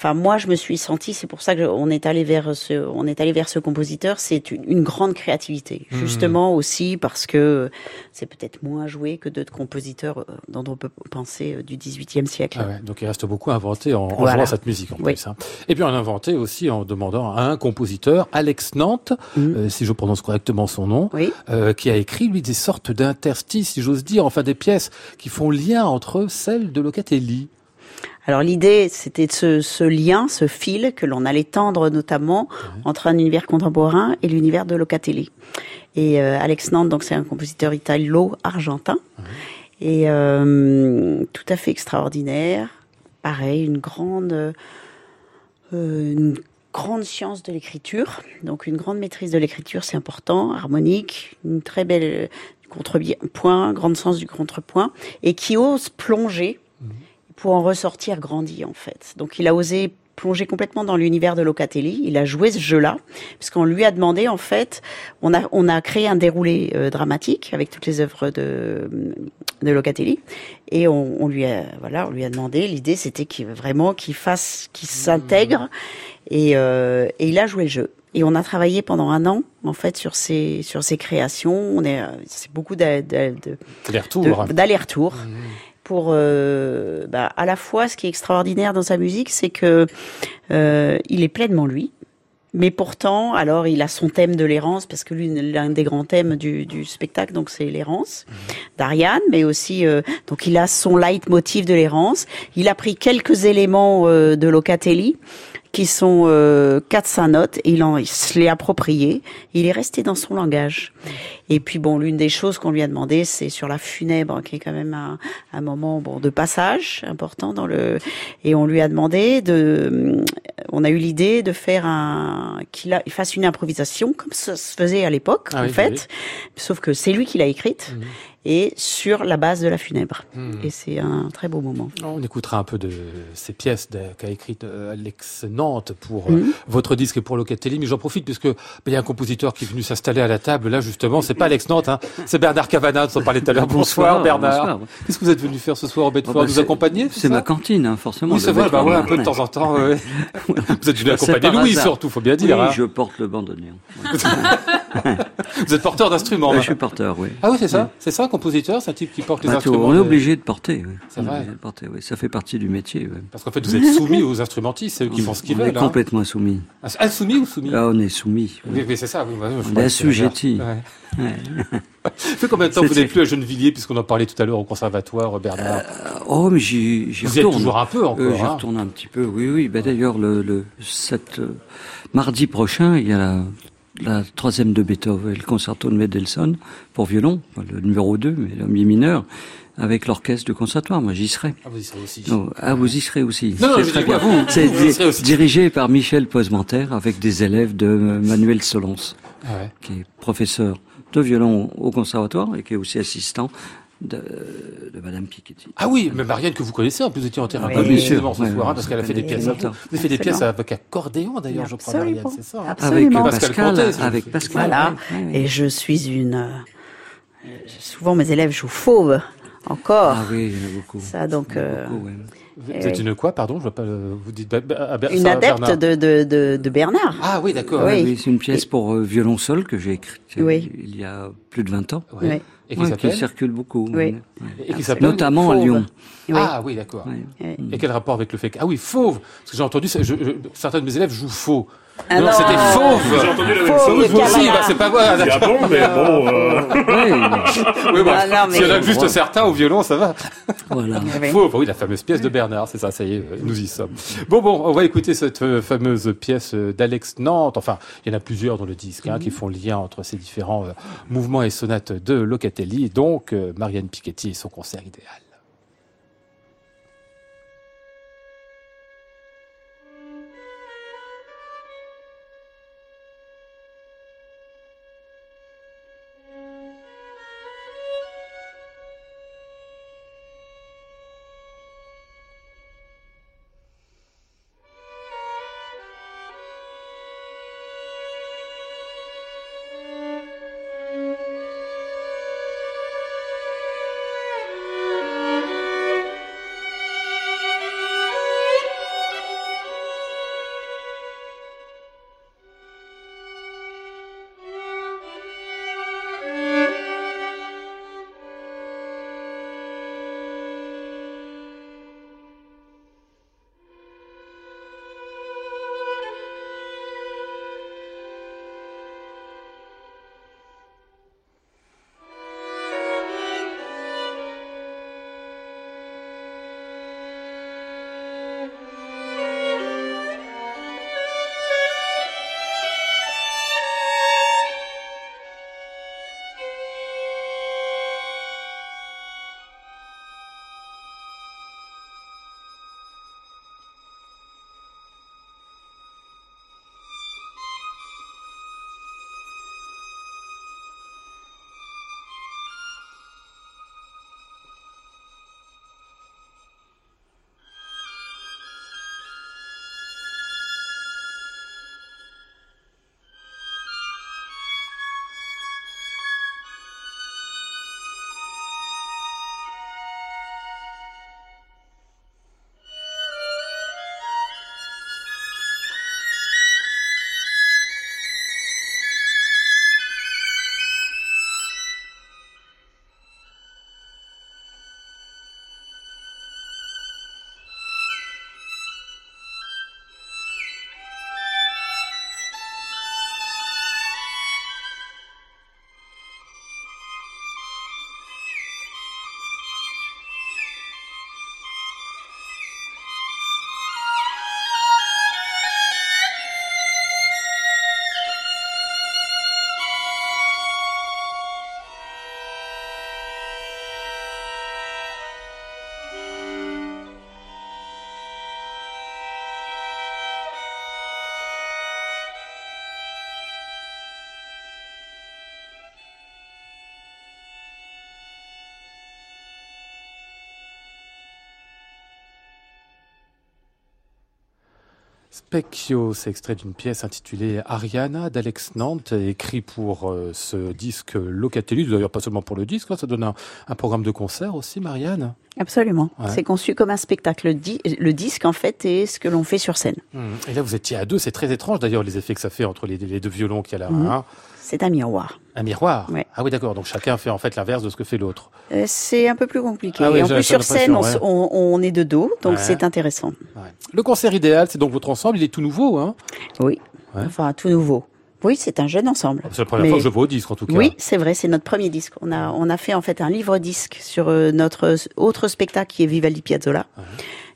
Enfin, moi, je me suis sentie, c'est pour ça qu'on est allé vers ce, on est allé vers ce compositeur. C'est une, grande créativité, mmh. justement aussi parce que c'est peut-être moins joué que d'autres compositeurs euh, dont on peut penser euh, du XVIIIe siècle. Ah ouais, donc il reste beaucoup à inventer en, en jouant cette musique en plus. Hein. Et puis on a inventé aussi en demandant à un compositeur, Alex Nantes, mmh. euh, si je prononce correctement son nom, euh, qui a écrit lui des sortes d'interstices, si j'ose dire, enfin des pièces qui font lien entre celles de Locatelli. Alors l'idée, c'était ce, ce, lien, ce fil que l'on allait tendre notamment entre un univers contemporain et l'univers de Locatelli. Et euh, Alex Nantes, donc c'est un compositeur italo-argentin, et euh, tout à fait extraordinaire. Pareil, une grande, euh, une grande science de l'écriture, donc une grande maîtrise de l'écriture, c'est important, harmonique, une très belle contrepoint, grande sens du contrepoint, et qui ose plonger pour en ressortir grandi en fait. Donc il a osé plonger complètement dans l'univers de Locatelli. Il a joué ce jeu-là, puisqu'on lui a demandé, en fait, on a, on a créé un déroulé euh, dramatique avec toutes les œuvres de, de Locatelli, et on, on, lui a, voilà, on lui a demandé. L'idée, c'était qu'il vraiment qu'il fasse, qu'il s'intègre, et, euh, et il a joué le jeu. Et on a travaillé pendant un an, en fait, sur ces sur ces créations. On est, c'est beaucoup d'aller-retour. D'aller-retour. Mmh pour euh, bah, à la fois ce qui est extraordinaire dans sa musique, c'est que euh, il est pleinement lui. Mais pourtant, alors il a son thème de l'errance parce que l'un des grands thèmes du, du spectacle, donc c'est l'errance d'Ariane, mais aussi euh, donc il a son leitmotiv de l'errance. Il a pris quelques éléments de Locatelli qui sont euh, quatre cinq notes et il, en, il se l'est approprié. Il est resté dans son langage. Et puis bon, l'une des choses qu'on lui a demandé, c'est sur la funèbre, qui est quand même un, un, moment bon de passage important dans le. Et on lui a demandé de. On a eu l'idée de faire un qu'il fasse une improvisation comme ça se faisait à l'époque ah en fait. Sauf que c'est lui qui l'a écrite. Mmh et sur la base de la funèbre. Hmm. Et c'est un très beau moment. On écoutera un peu de ces pièces qu'a écrites euh, Alex Nantes pour euh, hmm. votre disque et pour Locatelli, mais j'en profite puisque ben, il y a un compositeur qui est venu s'installer à la table. Là, justement, c'est pas Alex Nantes, hein, c'est Bernard Cavana, on parlait tout à l'heure. Bonsoir, Bernard. Qu'est-ce que vous êtes venu faire ce soir au Bedford oh, Nous accompagner C'est ma cantine, hein, forcément. Oui, c'est vrai, bah ouais, un peu de temps en temps. (laughs) vous êtes venu accompagner Louis, surtout, faut bien dire. Oui, hein. je porte le bandonnier. (laughs) vous êtes porteur d'instruments. je suis porteur, oui. Ah oui, c'est ça, c'est ça, compositeur, c'est un type qui porte les instruments. On est obligé de porter. Oui. C'est vrai. porter, oui. Ça fait partie du métier. Oui. Parce qu'en fait, vous êtes soumis aux instrumentistes, c'est eux qui font ce qu'ils veulent. On est hein. complètement soumis. Ah, insoumis ou soumis ah, On est soumis. Oui, oui c'est ça. Oui, on est assujetti. Ouais. (laughs) Ça fait combien de temps que vous n'êtes plus à Gennevilliers, puisqu'on en parlait tout à l'heure au conservatoire, Bernard euh, Oh, mais j'y retourne. Vous y êtes toujours un peu encore. Euh, j'y hein. retourne un petit peu, oui, oui. Ben, D'ailleurs, le, le, cette, euh, mardi prochain, il y a la la troisième de Beethoven, le concerto de Mendelssohn pour violon, le numéro 2, mais le mi mineur, avec l'orchestre du conservatoire. Moi, j'y serai. Ah, vous y serez aussi. ah, vous y serez aussi. Non, non, je vous. C'est dirigé par Michel Posementer avec des élèves de Manuel Solons, ah ouais. qui est professeur de violon au conservatoire et qui est aussi assistant de, de Madame Piketty. Ah oui, mais Marianne que vous connaissez, en plus vous étiez en terrain oui, bien sûr, ce soir, hein, parce qu'elle a fait des pièces. Vous avez fait des pièces avec accordéon d'ailleurs, je crois, Marianne, c'est ça. Hein avec Pascal, Pascal avec Pascal. Voilà. Et je suis une. Euh, souvent mes élèves jouent fauve. Encore. Ah oui, il y en a beaucoup. Ça donc. Euh... Beaucoup, ouais. Vous êtes une quoi, pardon Je vois pas. Vous dites une adepte de, de, de, de, Bernard. Ah oui, d'accord. Oui, oui c'est une pièce pour euh, violon seul que j'ai écrite oui. il y a plus de 20 ans. Oui. Et qui, qui circule beaucoup. Oui. Et qui s'appelle Notamment à Lyon. Ah oui, d'accord. Et quel rapport avec le fait que... Ah oui, fauve Parce que j'ai entendu, je, je, certains de mes élèves jouent faux. Ah non, c'était fauve. J'ai entendu la même chose. Fauve aussi, bah, c'est pas moi. Ah bon, mais bon. Euh... oui, (laughs) bah, ah non, s'il y en a juste certains au violon, ça va. Voilà. (laughs) Fauve, oui, la fameuse pièce de Bernard, c'est ça, ça y est, nous y sommes. Bon, bon, on va écouter cette euh, fameuse pièce euh, d'Alex Nantes. Enfin, il y en a plusieurs dans le disque hein, qui font lien entre ces différents euh, mouvements et sonates de Locatelli. Donc, Marianne Piketty et son concert idéal. Specchio, c'est extrait d'une pièce intitulée Ariana d'Alex Nantes, écrit pour euh, ce disque Locatelli, d'ailleurs pas seulement pour le disque, hein, ça donne un, programme de concert aussi, Marianne Absolument, c'est conçu comme un spectacle. Le, disque, en fait, est ce que l'on fait sur scène. Mmh. Et là, vous étiez à deux, c'est très étrange d'ailleurs les effets que ça fait entre les, deux violons qu'il y a là. Mmh. Hein. C'est un miroir. Un miroir Ah oui, d'accord. Donc chacun fait en fait l'inverse de ce que fait l'autre. Euh, c'est un peu plus compliqué. Ah en plus, sur scène, on, est de dos, donc c'est intéressant. Le concert idéal, c'est donc votre ensemble. Il est tout nouveau, hein Oui. Enfin, tout nouveau. Oui, c'est un jeune ensemble. C'est la première fois que je vois au disque, en tout cas. Oui, c'est vrai, c'est notre premier disque. On a, on a fait en fait un livre-disque sur euh, notre autre spectacle qui est Vivaldi Piazzolla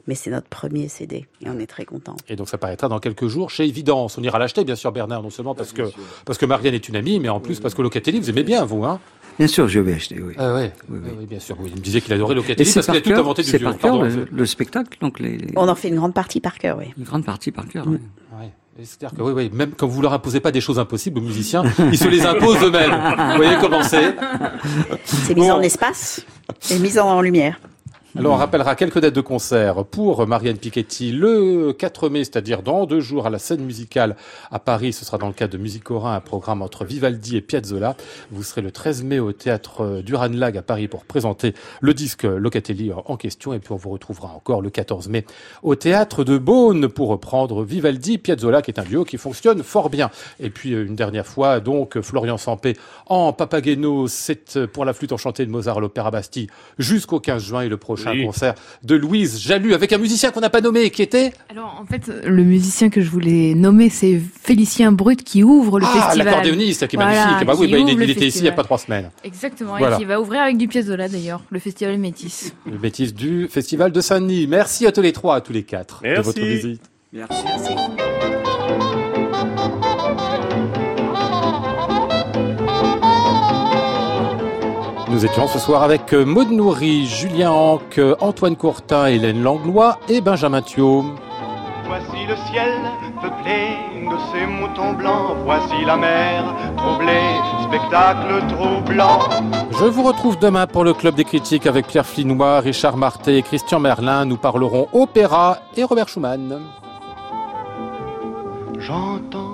mais c'est notre premier CD et on est très content. Et donc ça paraîtra dans quelques jours chez Évidence. On ira l'acheter bien sûr Bernard, non seulement parce que parce que Marianne est une amie, mais en plus parce que Locatelli vous aimez bien vous hein? Bien sûr, je vais acheter, oui. Ah oui, oui, bien sûr. il me disait qu'il adorait Locatelli parce qu'il a tout inventé du vieux. C'est le, spectacle, donc les, On en fait une grande partie par cœur, oui. Une grande partie par cœur, oui. C'est-à-dire que oui, oui, même quand vous leur imposez pas des choses impossibles aux musiciens, ils se les imposent eux-mêmes. Vous voyez comment c'est C'est mis en espace et mis en lumière. Alors on rappellera quelques dates de concert pour Marianne Piketty le 4 mai, c'est-à-dire dans deux jours à la scène musicale à Paris. Ce sera dans le cadre de Musicorin, un programme entre Vivaldi et Piazzolla. Vous serez le 13 mai au théâtre Duran-Lag à Paris pour présenter le disque Locatelli en question. Et puis on vous retrouvera encore le 14 mai au théâtre de Beaune pour reprendre Vivaldi Piazzolla, qui est un duo qui fonctionne fort bien. Et puis une dernière fois, donc Florian Sampé en Papageno, c'est pour la flûte enchantée de Mozart à l'Opéra Bastille jusqu'au 15 juin et le prochain prochain concert de Louise Jalu avec un musicien qu'on n'a pas nommé qui était Alors en fait, le musicien que je voulais nommer, c'est Félicien Brut qui ouvre le ah, festival. l'accordéoniste qui est magnifique. Bah oui, bah, il, était ici il n'y a pas trois semaines. Exactement, et qui va ouvrir avec du là d'ailleurs, le festival Métis. Le Métis du festival de Saint-Denis. Merci à tous les trois, à tous les quatre de votre visite. Merci. Nous étions ce soir avec euh, Maud Nourri, Julien Hanck, euh, Antoine Courtin, Hélène Langlois et Benjamin Thiaume. Voici le ciel peuplé de ces moutons blancs, voici la mer troublée, spectacle troublant. Je vous retrouve demain pour le Club des critiques avec Pierre Flinois, Richard Marté et Christian Merlin. Nous parlerons opéra et Robert Schumann. J'entends